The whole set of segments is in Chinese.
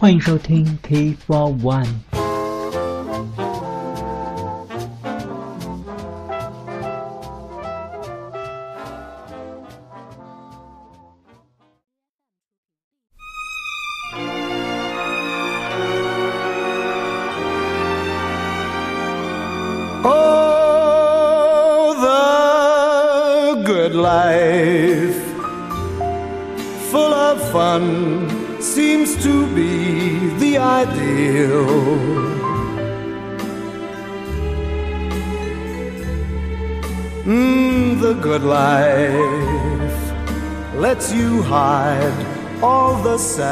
欢迎收听 T for One。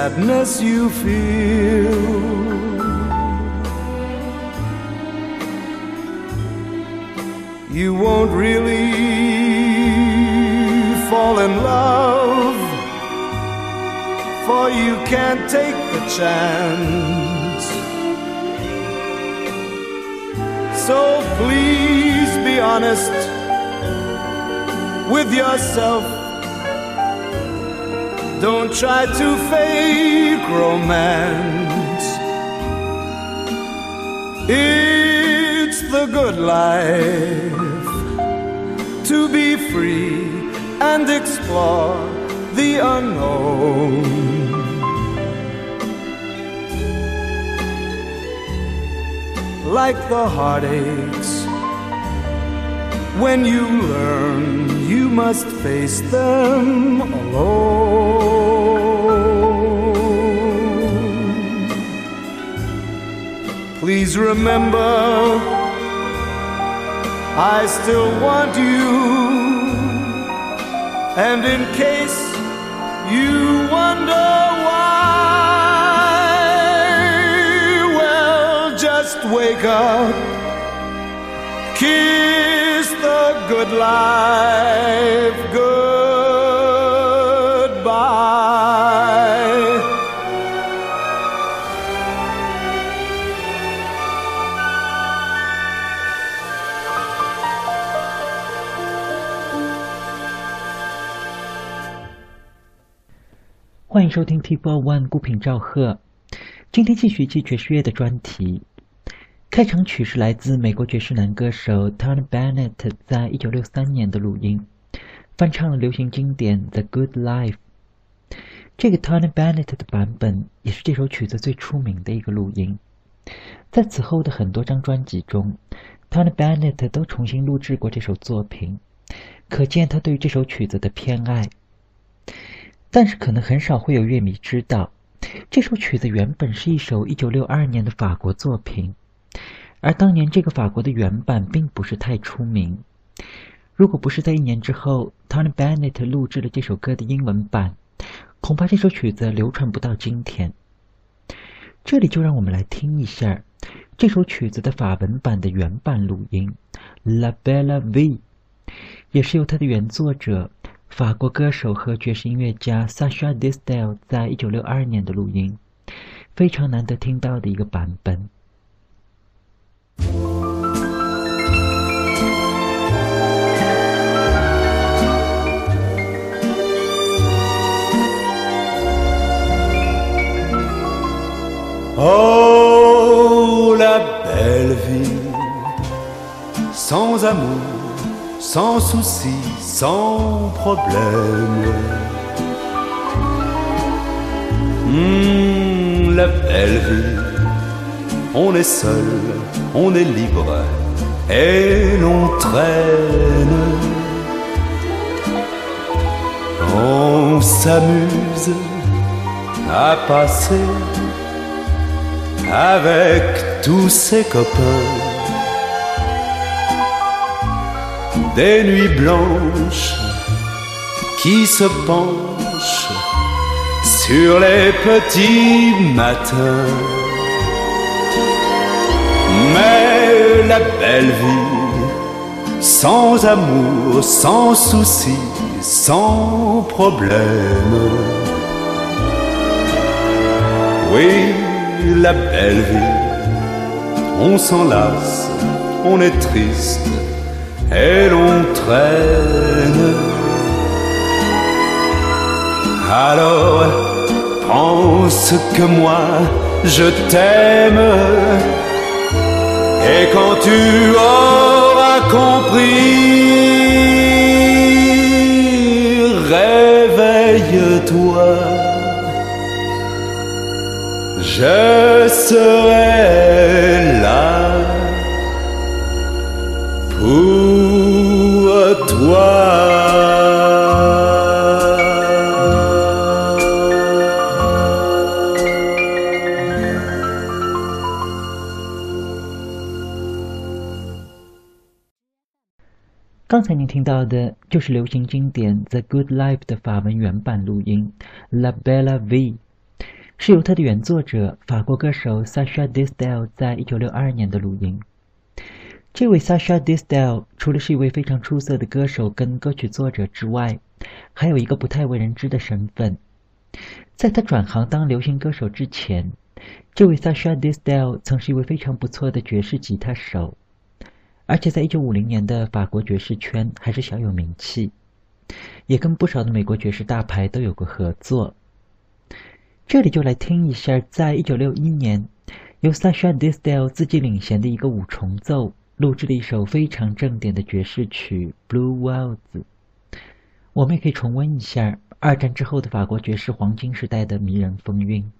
Sadness you feel. you won't really fall in love, for you can't take the chance. So please be honest with yourself. Don't try to fake romance. It's the good life to be free and explore the unknown. Like the heartaches, when you learn you must face them alone. Please remember I still want you. And in case you wonder why, well, just wake up, the good life goodbye. One 欢迎收听 T for One 孤品赵赫。今天继续记爵士乐的专题。开场曲是来自美国爵士男歌手 Tony Bennett 在一九六三年的录音，翻唱了流行经典《The Good Life》。这个 Tony Bennett 的版本也是这首曲子最出名的一个录音。在此后的很多张专辑中，Tony Bennett 都重新录制过这首作品，可见他对于这首曲子的偏爱。但是可能很少会有乐迷知道，这首曲子原本是一首1962年的法国作品，而当年这个法国的原版并不是太出名。如果不是在一年之后，Tony Bennett 录制了这首歌的英文版，恐怕这首曲子流传不到今天。这里就让我们来听一下这首曲子的法文版的原版录音，《La Belle Vie》，也是由它的原作者。法国歌手和爵士音乐家 Sasha Distel 在一九六二年的录音，非常难得听到的一个版本。Souci, sans problème. Hmm, la belle vie, on est seul, on est libre et l'on traîne. On s'amuse à passer avec tous ses copains. Des nuits blanches qui se penchent sur les petits matins. Mais la belle vie, sans amour, sans souci, sans problème. Oui, la belle vie, on s'enlace, on est triste et l'on traîne. Alors, France que moi je t'aime. Et quand tu auras compris, réveille-toi. Je serai 刚才您听到的就是流行经典《The Good Life》的法文原版录音《La Bella V》，是由它的原作者法国歌手 Sacha Distel 在一九六二年的录音。这位 Sacha Distel 除了是一位非常出色的歌手跟歌曲作者之外，还有一个不太为人知的身份。在他转行当流行歌手之前，这位 Sacha Distel 曾是一位非常不错的爵士吉他手。而且在一九五零年的法国爵士圈还是小有名气，也跟不少的美国爵士大牌都有过合作。这里就来听一下，在一九六一年由 Sasha Distel 自己领衔的一个五重奏录制了一首非常正点的爵士曲《Blue Waltz》。我们也可以重温一下二战之后的法国爵士黄金时代的迷人风韵。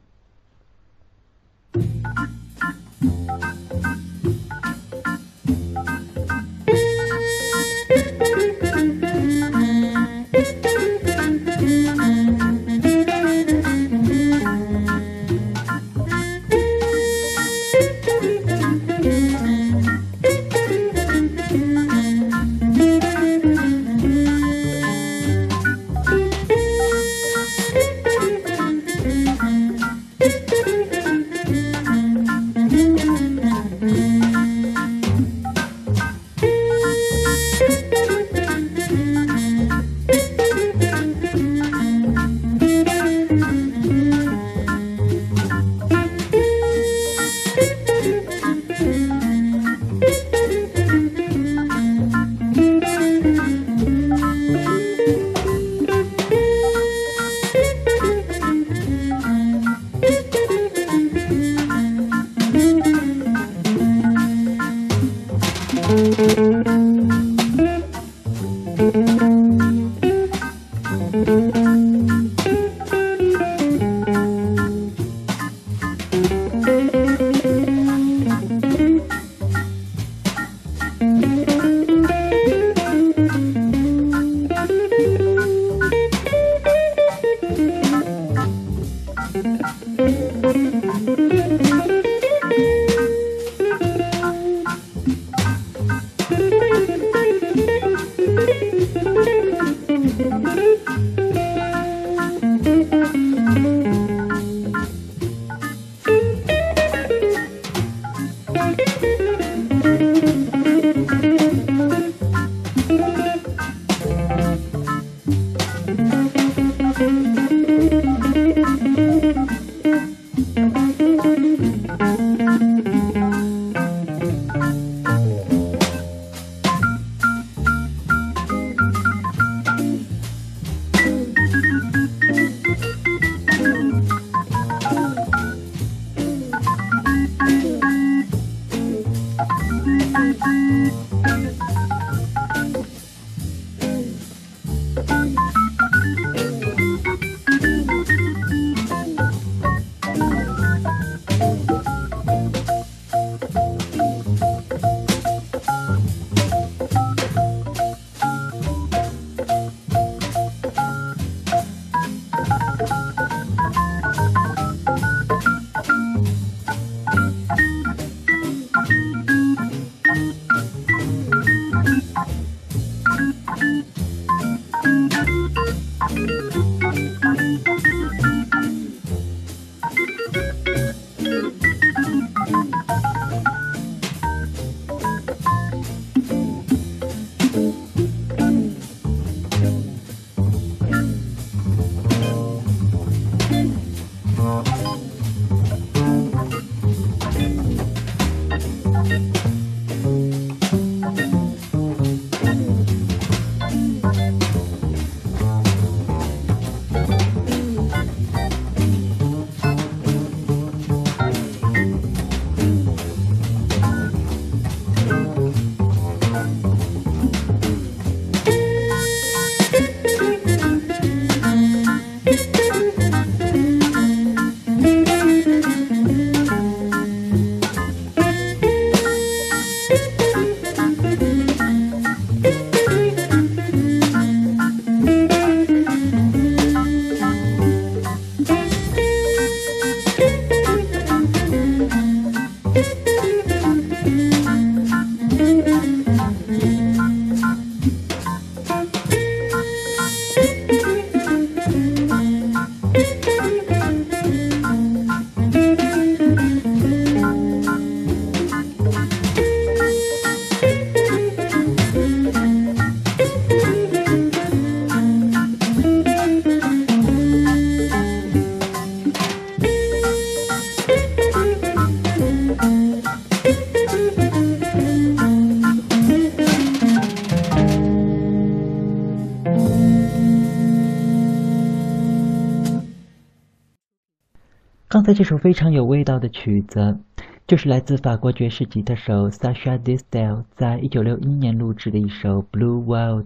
才这首非常有味道的曲子，就是来自法国爵士吉他手 Sasha Distel 在一九六一年录制的一首《Blue Waltz》，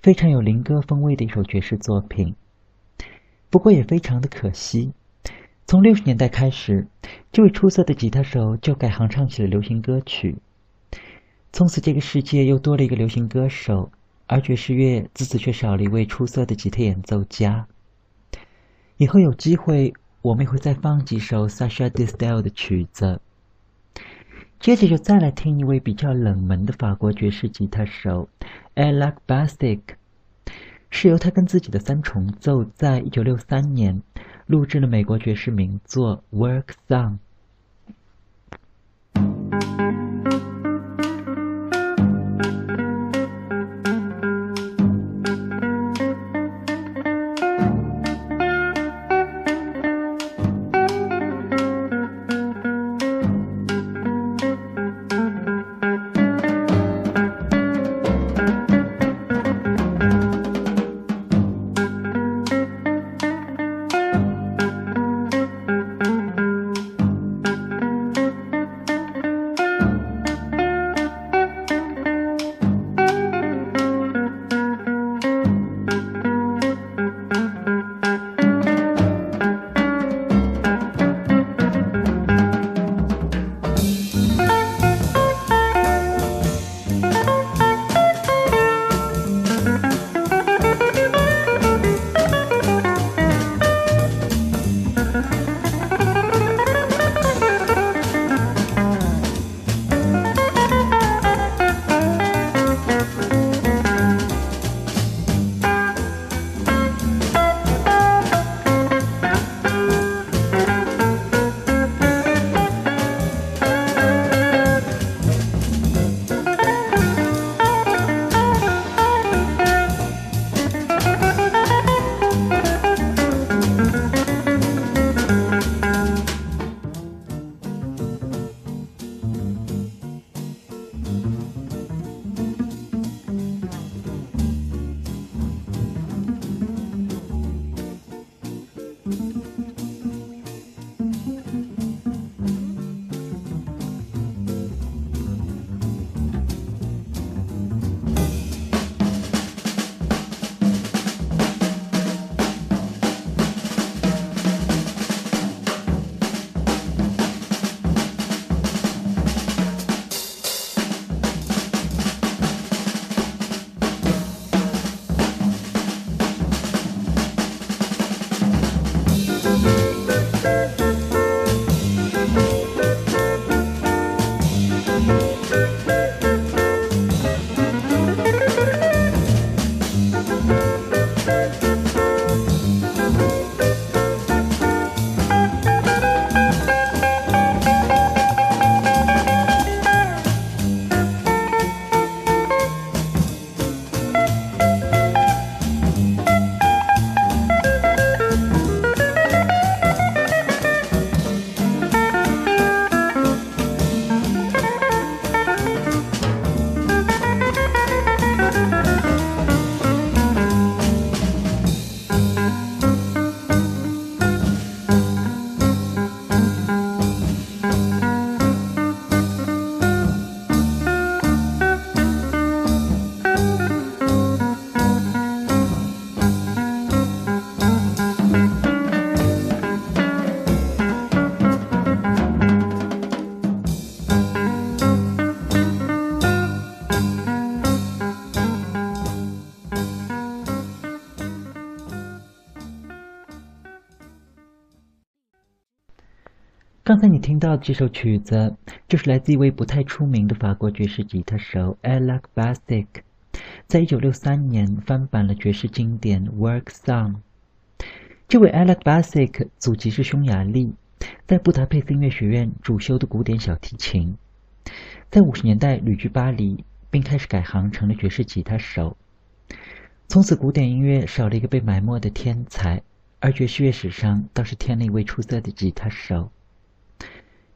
非常有灵歌风味的一首爵士作品。不过也非常的可惜，从六十年代开始，这位出色的吉他手就改行唱起了流行歌曲。从此，这个世界又多了一个流行歌手，而爵士乐自此却少了一位出色的吉他演奏家。以后有机会，我们会再放几首 Sasha Distel 的曲子。接着就再来听一位比较冷门的法国爵士吉他手，Alac Bassic，是由他跟自己的三重奏在一九六三年录制了美国爵士名作《Work Song》。到这首曲子，就是来自一位不太出名的法国爵士吉他手 Alex b a s i c 在一九六三年翻版了爵士经典《Work Song》。这位 Alex Bassic 祖籍是匈牙利，在布达佩斯音乐学院主修的古典小提琴，在五十年代旅居巴黎，并开始改行成了爵士吉他手。从此，古典音乐少了一个被埋没的天才，而爵士乐史上倒是添了一位出色的吉他手。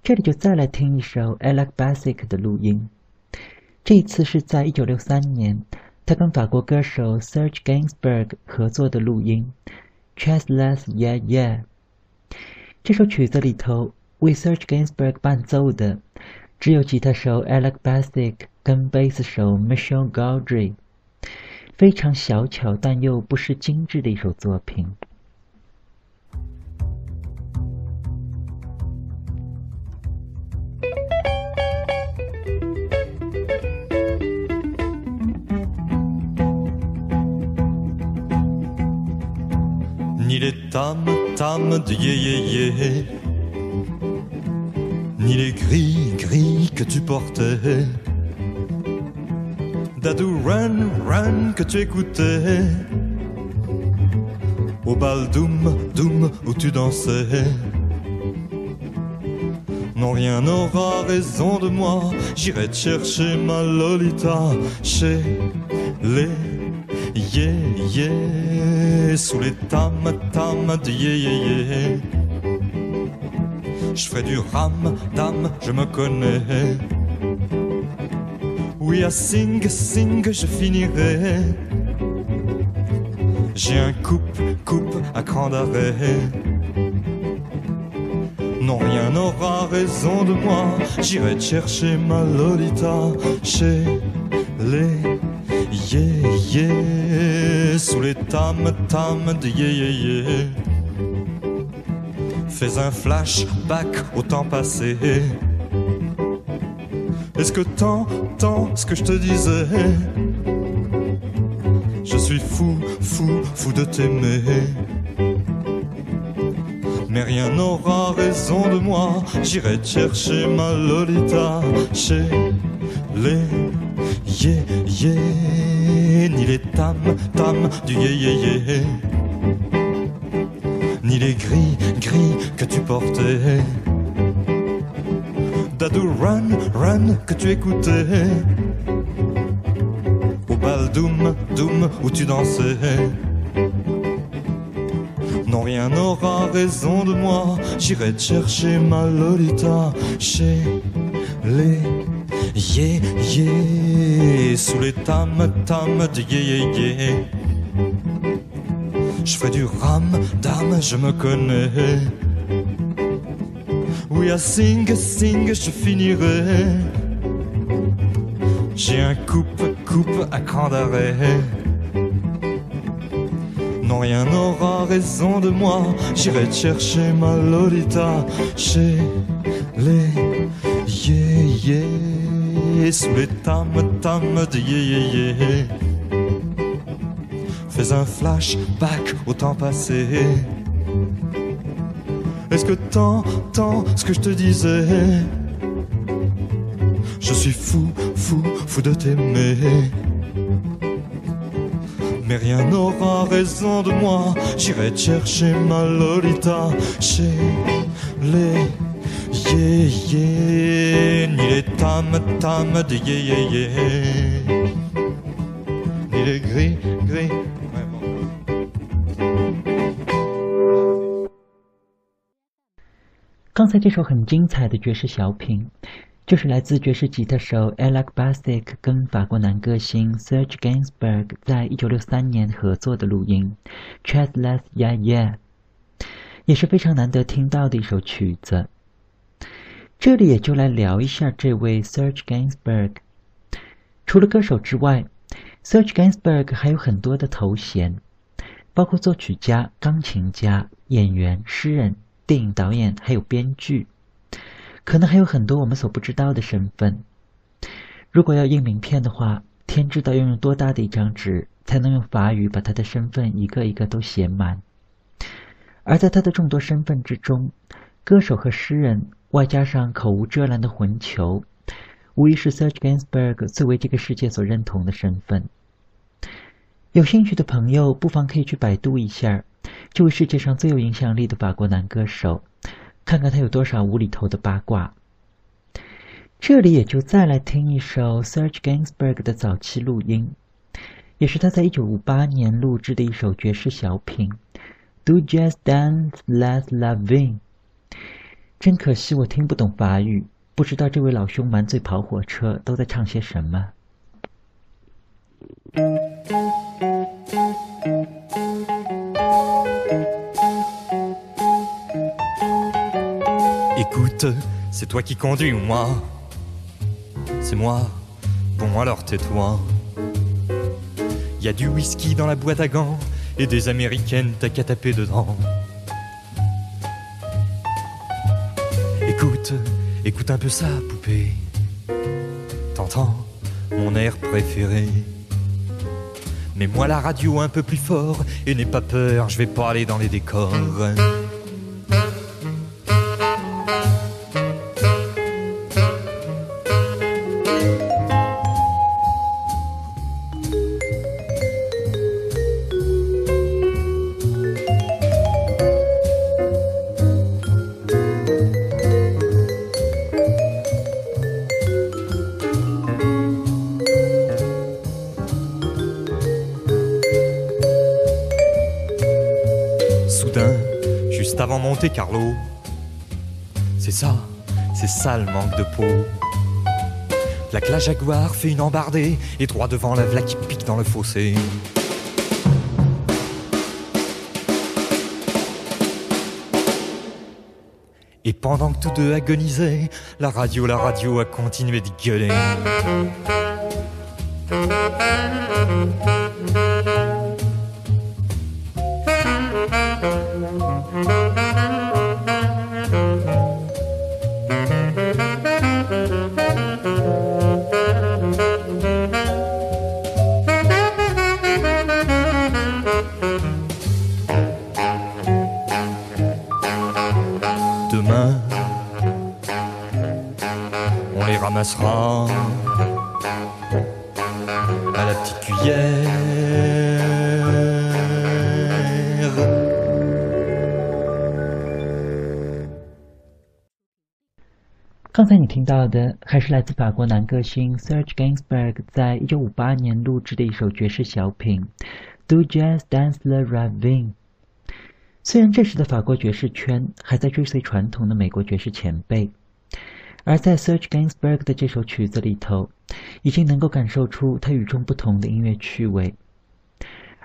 这里就再来听一首 Alec Bassic 的录音，这次是在一九六三年，他跟法国歌手 Serge Gainsbourg 合作的录音，《Chassless Yeah Yeah》。这首曲子里头为 Serge Gainsbourg 伴奏的只有吉他手 Alec Bassic 跟贝斯手 Michel Gaudry，非常小巧但又不失精致的一首作品。Ni les tam tam de yé yé yé, ni les gris gris que tu portais, Dadou run run que tu écoutais, au bal doum doum où tu dansais. Non, rien n'aura raison de moi, j'irai te chercher ma Lolita chez les yeah yeah sous les tam tam de yeah yeah yeah. Je ferai du ram dam, je me connais. Oui à sing sing je finirai. J'ai un coupe coupe à cran d'arrêt. Non, rien n'aura raison de moi. J'irai chercher ma Lolita chez les yeah yeah sous les tam tam de yeah yeah yeah. Fais un flashback au temps passé. Est-ce que t'entends ce que je te disais? Je suis fou, fou, fou de t'aimer. Mais rien n'aura raison de moi. J'irai chercher ma Lolita chez les yeah yeah, ni les tam tam du yeah yeah, ni les gris gris que tu portais. Dadou run run que tu écoutais. Au bal doum doum où tu dansais. Non, rien n'aura raison de moi. J'irai te chercher ma Lolita chez les yeah yeah sous les tam tam de yeah yeah yeah. Je ferai du ram dame, je me connais. Oui à sing sing je finirai. J'ai un coupe coupe à cran d'arrêt. Non, rien n'aura raison de moi. J'irai chercher ma Lolita chez les les tam tam de. Fais un flashback au temps passé. Est-ce que t'entends ce que je te disais Je suis fou, fou, fou de t'aimer. Mais rien n'aura raison de moi. J'irai chercher ma Lolita chez les yeah yeah, tam tam de yeah yeah yeah, ni les gris gris. Ouais, bon. 刚才这首很精彩的爵士小品，就是来自爵士吉他手 Alec Bassick 跟法国男歌星 Serge Gainsbourg 在一九六三年合作的录音《Chatless Yeah Yeah》，也是非常难得听到的一首曲子。这里也就来聊一下这位 Serge Gainsbourg。除了歌手之外，Serge Gainsbourg 还有很多的头衔，包括作曲家、钢琴家、演员、诗人。电影导演还有编剧，可能还有很多我们所不知道的身份。如果要印名片的话，天知道要用多大的一张纸才能用法语把他的身份一个一个都写满。而在他的众多身份之中，歌手和诗人，外加上口无遮拦的混球，无疑是 Serge Gainsbourg 最为这个世界所认同的身份。有兴趣的朋友不妨可以去百度一下。这位世界上最有影响力的法国男歌手，看看他有多少无厘头的八卦。这里也就再来听一首 Serge Gainsbourg 的早期录音，也是他在一九五八年录制的一首爵士小品《Do Just Dance Les La Vie》。真可惜我听不懂法语，不知道这位老兄满嘴跑火车都在唱些什么。Écoute, c'est toi qui conduis ou moi C'est moi. Bon alors tais-toi. Y a du whisky dans la boîte à gants et des américaines t'as qu'à taper dedans. Écoute, un peu ça, poupée. T'entends mon air préféré. Mets-moi la radio un peu plus fort et n'aie pas peur, je vais pas aller dans les décors. Juste avant Monte Carlo, c'est ça, c'est ça le manque de peau. La la Jaguar fait une embardée et droit devant la vla qui pique dans le fossé. Et pendant que tous deux agonisaient, la radio, la radio a continué de gueuler. 听到的还是来自法国男歌星 Serge Gainsbourg 在1958年录制的一首爵士小品《Do Jazz Dance the Ravin》。虽然这时的法国爵士圈还在追随传统的美国爵士前辈，而在 Serge Gainsbourg 的这首曲子里头，已经能够感受出他与众不同的音乐趣味。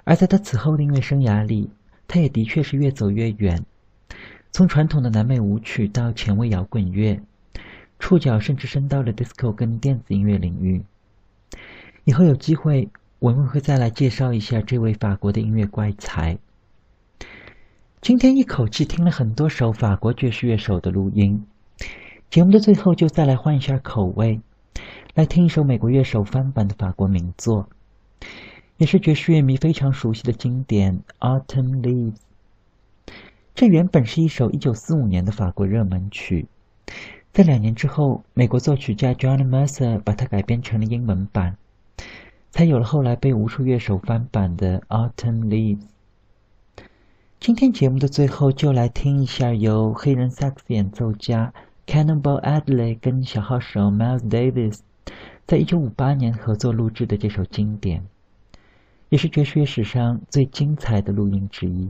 而在他此后的音乐生涯里，他也的确是越走越远，从传统的南美舞曲到前卫摇滚乐。触角甚至伸到了 disco 跟电子音乐领域。以后有机会，我们会再来介绍一下这位法国的音乐怪才。今天一口气听了很多首法国爵士乐手的录音，节目的最后就再来换一下口味，来听一首美国乐手翻版的法国名作，也是爵士乐迷非常熟悉的经典《Autumn Leaves》。这原本是一首1945年的法国热门曲。在两年之后，美国作曲家 John Mercer 把它改编成了英文版，才有了后来被无数乐手翻版的《Autumn Leaves》。今天节目的最后，就来听一下由黑人萨克斯演奏家 Cannonball Adderley 跟小号手 Miles Davis 在一九五八年合作录制的这首经典，也是爵士乐史上最精彩的录音之一。